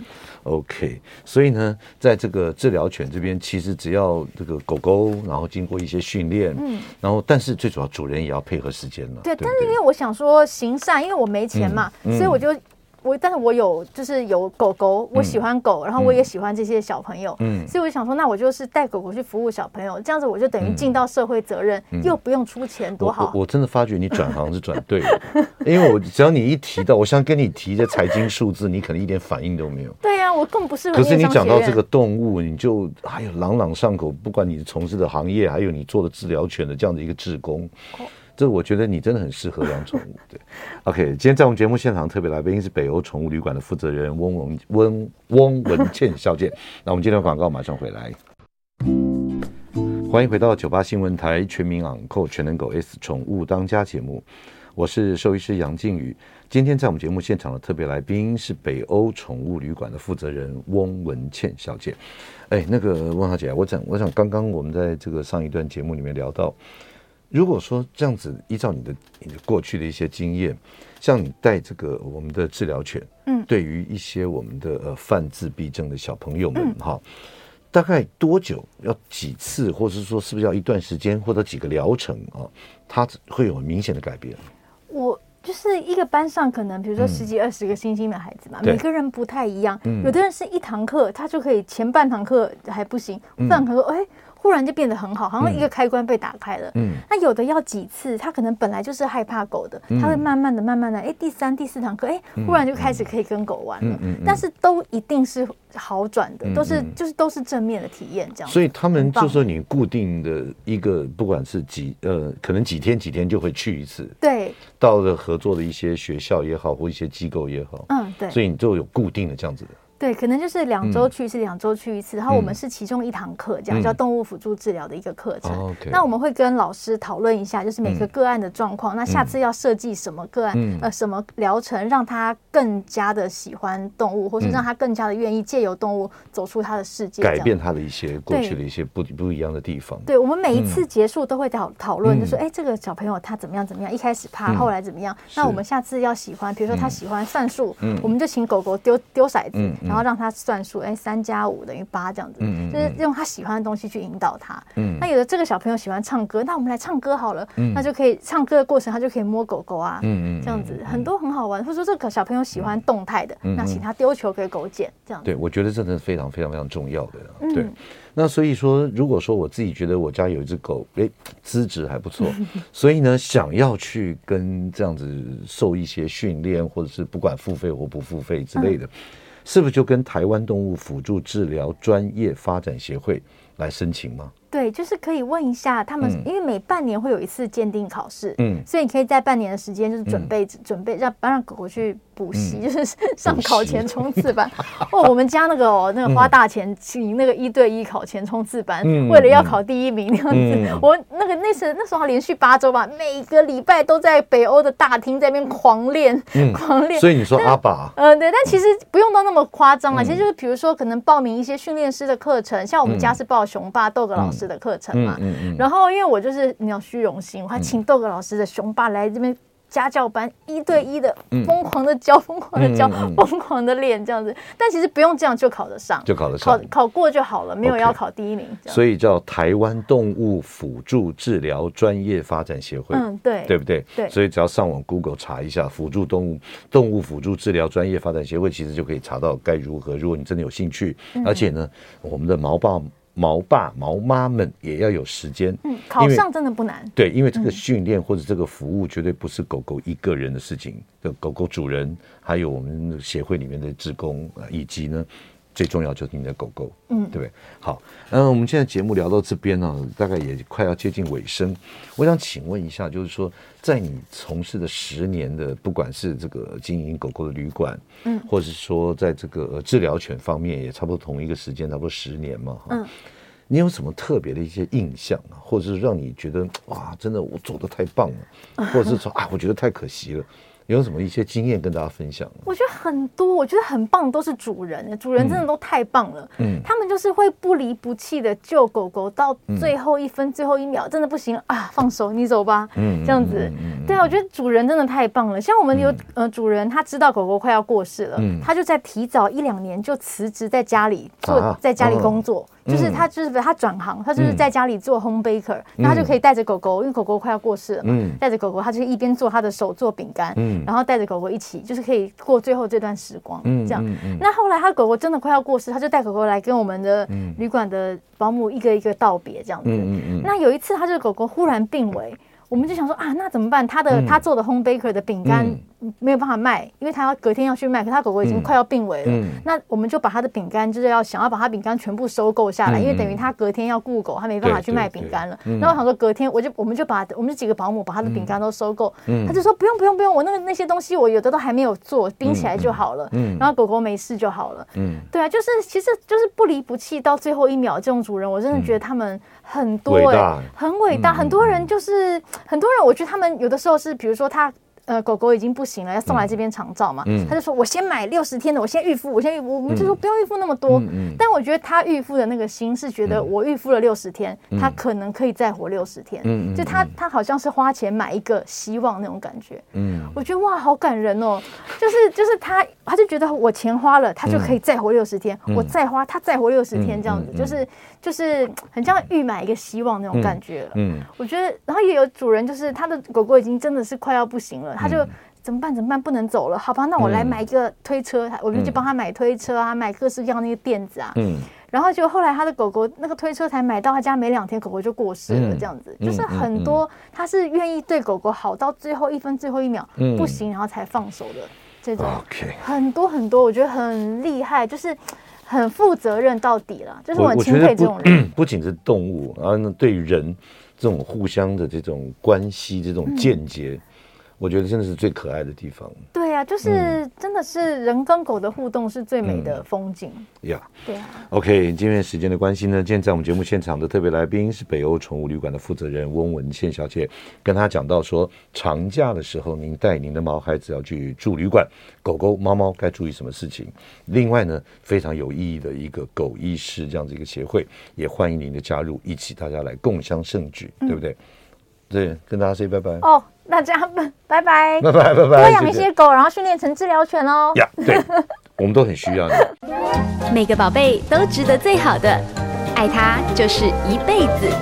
，OK。所以呢，在这个治疗犬这边，其实只要这个狗狗，然后经过一些训练，嗯，然后但是最主要主人也要配合时间了。对，但是因为我想说行善，因为我没钱嘛，所以我就。我但是我有就是有狗狗，我喜欢狗，然后我也喜欢这些小朋友，嗯，所以我就想说，那我就是带狗狗去服务小朋友，这样子我就等于尽到社会责任，又不用出钱，多好！我真的发觉你转行是转对了，<laughs> 因为我只要你一提到，我想跟你提的财经数字，你可能一点反应都没有。对呀，我更不适合。可是你讲到这个动物，你就还有朗朗上口，不管你从事的行业，还有你做的治疗犬的这样的一个志工。这我觉得你真的很适合养宠物，对。OK，今天在我们节目现场特别来宾是北欧宠物旅馆的负责人翁文翁翁文倩小姐。<laughs> 那我们今天的广告马上回来，欢迎回到九八新闻台全民昂购全能狗 S 宠物当家节目，我是兽医师杨靖宇。今天在我们节目现场的特别来宾是北欧宠物旅馆的负责人翁文倩小姐。哎，那个翁小姐，我想我想刚刚我们在这个上一段节目里面聊到。如果说这样子，依照你的你的过去的一些经验，像你带这个我们的治疗犬，嗯，对于一些我们的呃犯自闭症的小朋友们哈，嗯、大概多久要几次，或者是说是不是要一段时间或者几个疗程啊，它会有明显的改变？我就是一个班上可能比如说十几二十个星星的孩子嘛，嗯、每个人不太一样，嗯、有的人是一堂课他就可以前半堂课还不行，后半堂课哎。突然就变得很好，好像一个开关被打开了。嗯，那有的要几次，他可能本来就是害怕狗的，他会慢慢的、慢慢的，哎，第三、第四堂课，哎，忽然就开始可以跟狗玩了。嗯，但是都一定是好转的，都是就是都是正面的体验这样。所以他们就说你固定的一个，不管是几呃，可能几天几天就会去一次。对。到了合作的一些学校也好，或一些机构也好。嗯，对。所以你就有固定的这样子的。对，可能就是两周去一次，两周去一次。然后我们是其中一堂课，这样叫动物辅助治疗的一个课程。那我们会跟老师讨论一下，就是每个个案的状况。那下次要设计什么个案，呃，什么疗程，让他更加的喜欢动物，或是让他更加的愿意借由动物走出他的世界，改变他的一些过去的一些不不一样的地方。对，我们每一次结束都会讨讨论，就说，哎，这个小朋友他怎么样怎么样，一开始怕，后来怎么样？那我们下次要喜欢，比如说他喜欢算术，我们就请狗狗丢丢骰子，然后让他算数，哎，三加五等于八这样子，嗯、就是用他喜欢的东西去引导他。嗯，那有的这个小朋友喜欢唱歌，那我们来唱歌好了，嗯、那就可以唱歌的过程，他就可以摸狗狗啊，嗯嗯，这样子很多很好玩。或者说这个小朋友喜欢动态的，嗯、那请他丢球给狗捡，这样子。对，我觉得这真的是非常非常非常重要的。对，嗯、那所以说，如果说我自己觉得我家有一只狗，哎，资质还不错，<laughs> 所以呢，想要去跟这样子受一些训练，或者是不管付费或不付费之类的。嗯是不是就跟台湾动物辅助治疗专业发展协会来申请吗？对，就是可以问一下他们，因为每半年会有一次鉴定考试，嗯，所以你可以在半年的时间就是准备准备让让狗狗去补习，就是上考前。冲刺班。哦，我们家那个哦，那个花大钱请那个一对一考前冲刺班，为了要考第一名那样子。我那个那时那时候连续八周吧，每个礼拜都在北欧的大厅在那边狂练，狂练。所以你说阿爸，嗯，对，但其实不用到那么夸张啊。其实就是比如说，可能报名一些训练师的课程，像我们家是报熊爸豆哥老师的课程嘛，然后因为我就是你要虚荣心，我还请豆哥老师的雄霸来这边。家教班一对一的疯狂的教，疯狂的教，疯狂的练这样子，但其实不用这样就考得上，就考得上，考考过就好了，没有要考第一名。所以叫台湾动物辅助治疗专业发展协会，嗯，对，对不对？对，所以只要上网 Google 查一下辅助动物动物辅助治疗专业发展协会，其实就可以查到该如何。如果你真的有兴趣，而且呢，我们的毛爸。毛爸毛妈们也要有时间，嗯，考上真的不难。对，因为这个训练或者这个服务绝对不是狗狗一个人的事情，的狗狗主人还有我们协会里面的职工啊，以及呢。最重要就是你的狗狗，嗯，对不对？好，那，我们现在节目聊到这边呢、啊，大概也快要接近尾声。我想请问一下，就是说，在你从事的十年的，不管是这个经营狗狗的旅馆，嗯，或者是说在这个治疗犬方面，也差不多同一个时间，差不多十年嘛，哈，嗯，你有什么特别的一些印象啊，或者是让你觉得哇，真的我做的太棒了，或者是说啊，我觉得太可惜了。有什么一些经验跟大家分享？我觉得很多，我觉得很棒，都是主人，主人真的都太棒了。嗯，他们就是会不离不弃的救狗狗到最后一分、最后一秒，真的不行啊，放手，你走吧。嗯，这样子。对啊，我觉得主人真的太棒了。像我们有呃主人，他知道狗狗快要过世了，他就在提早一两年就辞职，在家里做，在家里工作。就是他，就是他转行，他就是在家里做 home baker，那他就可以带着狗狗，因为狗狗快要过世了嘛，带着狗狗，他就一边做他的手做饼干，然后带着狗狗一起，就是可以过最后这段时光，这样。那后来他狗狗真的快要过世，他就带狗狗来跟我们的旅馆的保姆一个一个道别，这样子。那有一次，他这个狗狗忽然病危。我们就想说啊，那怎么办？他的他做的 home baker 的饼干没有办法卖，因为他要隔天要去卖，可他狗狗已经快要病危了。那我们就把他的饼干就是要想要把他饼干全部收购下来，因为等于他隔天要雇狗，他没办法去卖饼干了。那我想说隔天我就我们就把我们几个保姆把他的饼干都收购。他就说不用不用不用，我那个那些东西我有的都还没有做，冰起来就好了。然后狗狗没事就好了。对啊，就是其实就是不离不弃到最后一秒这种主人，我真的觉得他们。很多哎、欸，很伟大。很多人就是很多人，我觉得他们有的时候是，比如说他。呃，狗狗已经不行了，要送来这边长照嘛？嗯，他就说：“我先买六十天的，我先预付，我先预付。”我们就说不用预付那么多。嗯，但我觉得他预付的那个心是觉得我预付了六十天，他可能可以再活六十天。嗯，就他他好像是花钱买一个希望那种感觉。嗯，我觉得哇，好感人哦。就是就是他，他就觉得我钱花了，他就可以再活六十天。我再花，他再活六十天，这样子，就是就是很像预买一个希望那种感觉。嗯，我觉得，然后也有主人，就是他的狗狗已经真的是快要不行了。他就怎么办？怎么办？不能走了，好吧？那我来买一个推车，我就去帮他买推车啊，买各式各样那个垫子啊。嗯。然后就后来他的狗狗那个推车才买到他家没两天，狗狗就过世了。这样子就是很多，他是愿意对狗狗好到最后一分、最后一秒不行，然后才放手的这种。很多很多，我觉得很厉害，就是很负责任到底了。就是我很钦佩这种人。<clears throat> 不仅是动物，然后呢，对人这种互相的这种关系、这种间接。我觉得真的是最可爱的地方。对啊，就是真的是人跟狗的互动是最美的风景。呀、嗯，对啊。OK，今天时间的关系呢，今天在我们节目现场的特别来宾是北欧宠物旅馆的负责人翁文倩小姐，跟她讲到说，长假的时候您带您的毛孩子要去住旅馆，狗狗、猫猫该注意什么事情？另外呢，非常有意义的一个狗医师这样子一个协会，也欢迎您的加入，一起大家来共襄盛举，对不对？嗯对，跟大家 say 拜拜哦，大家拜拜拜拜拜拜拜，多养一些狗，然后训练成治疗犬哦。呀，对，我们都很需要你。<laughs> 每个宝贝都值得最好的，爱它就是一辈子。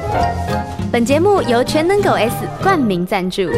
本节目由全能狗 S 冠名赞助。